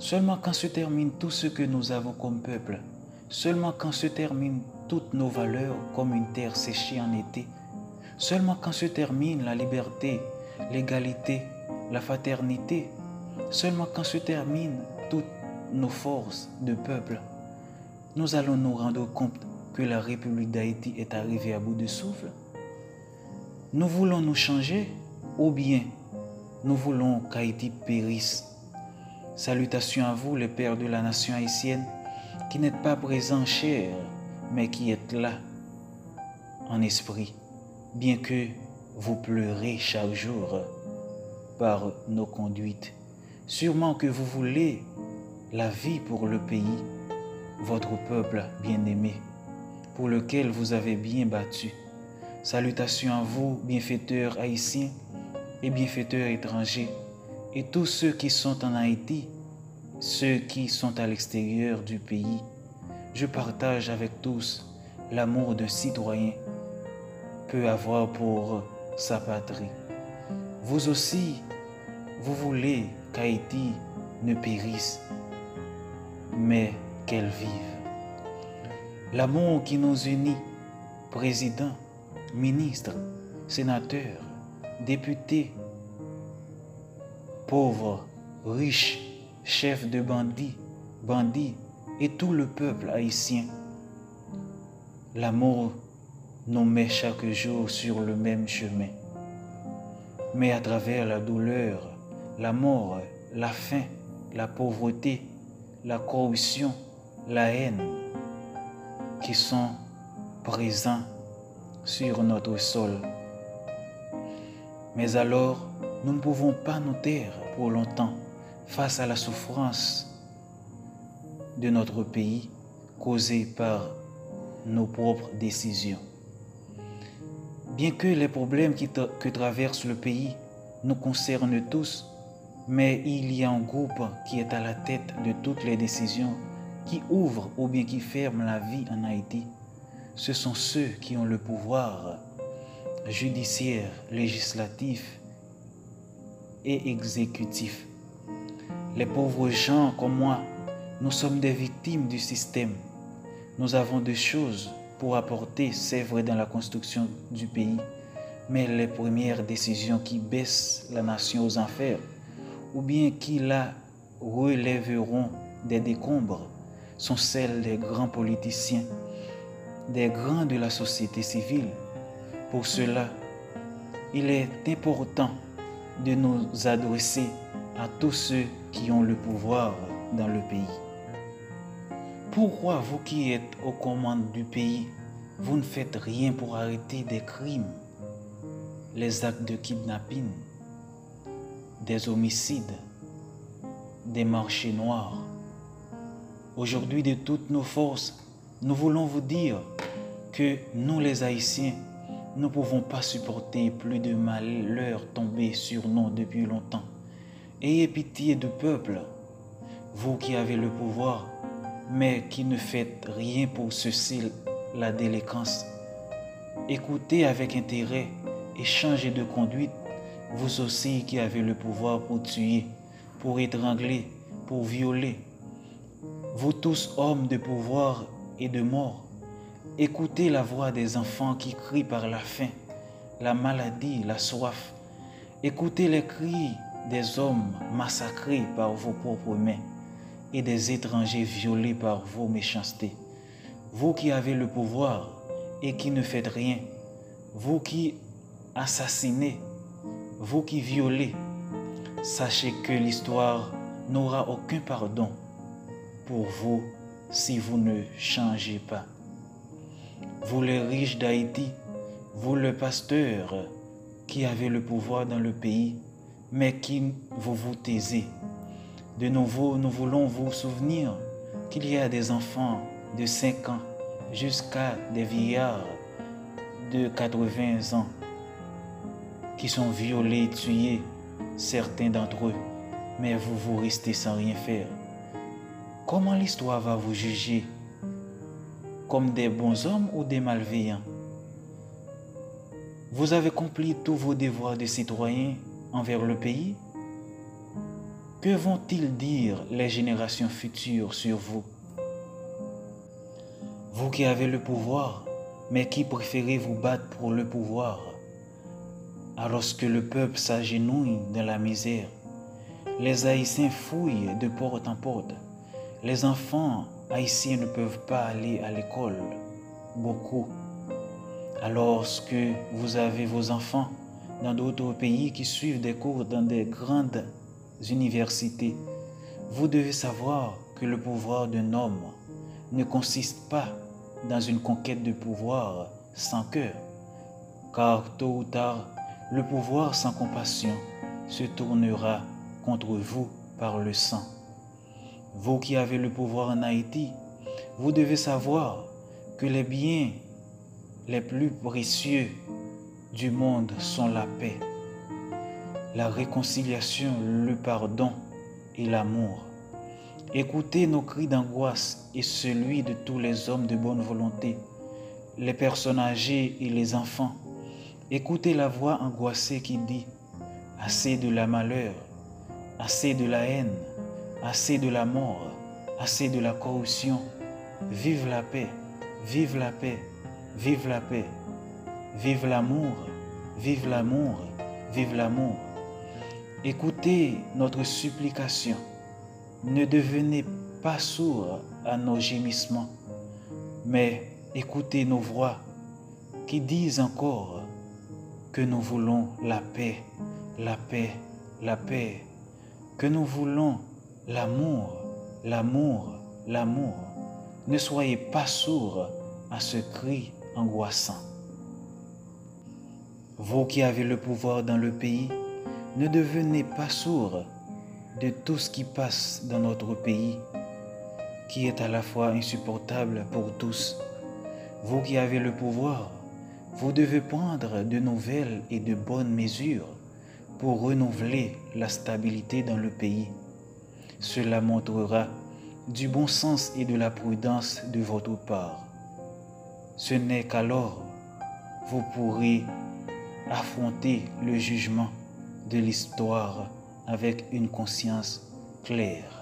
Seulement quand se termine tout ce que nous avons comme peuple, seulement quand se terminent toutes nos valeurs comme une terre séchée en été, seulement quand se termine la liberté, l'égalité, la fraternité, seulement quand se terminent toutes nos forces de peuple, nous allons nous rendre compte que la République d'Haïti est arrivée à bout de souffle. Nous voulons nous changer ou bien nous voulons qu'Haïti périsse. Salutations à vous, les pères de la nation haïtienne, qui n'êtes pas présents cher, mais qui êtes là en esprit, bien que vous pleurez chaque jour par nos conduites. Sûrement que vous voulez la vie pour le pays, votre peuple bien-aimé, pour lequel vous avez bien battu. Salutations à vous, bienfaiteurs haïtiens et bienfaiteurs étrangers, et tous ceux qui sont en Haïti, ceux qui sont à l'extérieur du pays. Je partage avec tous l'amour de citoyen peut avoir pour sa patrie. Vous aussi, vous voulez qu'Haïti ne périsse, mais qu'elle vive. L'amour qui nous unit, président, ministre, sénateur, député, pauvre, riche, chef de bandits, bandits et tout le peuple haïtien. L'amour nous met chaque jour sur le même chemin. Mais à travers la douleur, la mort, la faim, la pauvreté, la corruption, la haine qui sont présents sur notre sol. Mais alors, nous ne pouvons pas nous taire pour longtemps face à la souffrance de notre pays causée par nos propres décisions. Bien que les problèmes que traverse le pays nous concernent tous, mais il y a un groupe qui est à la tête de toutes les décisions, qui ouvre ou bien qui ferme la vie en Haïti. Ce sont ceux qui ont le pouvoir judiciaire, législatif et exécutif. Les pauvres gens comme moi, nous sommes des victimes du système. Nous avons des choses pour apporter, c'est vrai, dans la construction du pays, mais les premières décisions qui baissent la nation aux enfers, ou bien qui la relèveront des décombres, sont celles des grands politiciens, des grands de la société civile. Pour cela, il est important de nous adresser à tous ceux qui ont le pouvoir dans le pays. Pourquoi vous qui êtes aux commandes du pays, vous ne faites rien pour arrêter des crimes, les actes de kidnapping, des homicides, des marchés noirs? Aujourd'hui, de toutes nos forces, nous voulons vous dire que nous les Haïtiens, nous ne pouvons pas supporter plus de malheurs tombés sur nous depuis longtemps. Ayez pitié du peuple, vous qui avez le pouvoir, mais qui ne faites rien pour cesser la délinquance. Écoutez avec intérêt et changez de conduite, vous aussi qui avez le pouvoir pour tuer, pour étrangler, pour violer. Vous tous hommes de pouvoir et de mort, écoutez la voix des enfants qui crient par la faim, la maladie, la soif. Écoutez les cris des hommes massacrés par vos propres mains et des étrangers violés par vos méchancetés. Vous qui avez le pouvoir et qui ne faites rien, vous qui assassinez, vous qui violez, sachez que l'histoire n'aura aucun pardon pour vous si vous ne changez pas. Vous les riches d'Haïti, vous le pasteur qui avez le pouvoir dans le pays, mais qui vous vous taisez. De nouveau, nous voulons vous souvenir qu'il y a des enfants de 5 ans jusqu'à des vieillards de 80 ans qui sont violés, tués, certains d'entre eux, mais vous vous restez sans rien faire. Comment l'histoire va vous juger? Comme des bons hommes ou des malveillants. Vous avez accompli tous vos devoirs de citoyen envers le pays. Que vont-ils dire les générations futures sur vous? Vous qui avez le pouvoir, mais qui préférez vous battre pour le pouvoir, alors que le peuple s'agenouille dans la misère, les Haïtiens fouillent de porte en porte, les enfants haïtiens ne peuvent pas aller à l'école, beaucoup. Alors que vous avez vos enfants dans d'autres pays qui suivent des cours dans des grandes universités, vous devez savoir que le pouvoir d'un homme ne consiste pas dans une conquête de pouvoir sans cœur, car tôt ou tard, le pouvoir sans compassion se tournera contre vous par le sang. Vous qui avez le pouvoir en Haïti, vous devez savoir que les biens les plus précieux du monde sont la paix, la réconciliation, le pardon et l'amour. Écoutez nos cris d'angoisse et celui de tous les hommes de bonne volonté, les personnes âgées et les enfants. Écoutez la voix angoissée qui dit, assez de la malheur, assez de la haine, assez de la mort, assez de la corruption. Vive la paix, vive la paix, vive la paix, vive l'amour, vive l'amour, vive l'amour. Écoutez notre supplication. Ne devenez pas sourds à nos gémissements, mais écoutez nos voix qui disent encore que nous voulons la paix, la paix, la paix, que nous voulons l'amour, l'amour, l'amour. Ne soyez pas sourds à ce cri angoissant. Vous qui avez le pouvoir dans le pays, ne devenez pas sourds de tout ce qui passe dans notre pays, qui est à la fois insupportable pour tous. Vous qui avez le pouvoir, vous devez prendre de nouvelles et de bonnes mesures pour renouveler la stabilité dans le pays. Cela montrera du bon sens et de la prudence de votre part. Ce n'est qu'alors vous pourrez affronter le jugement de l'histoire avec une conscience claire.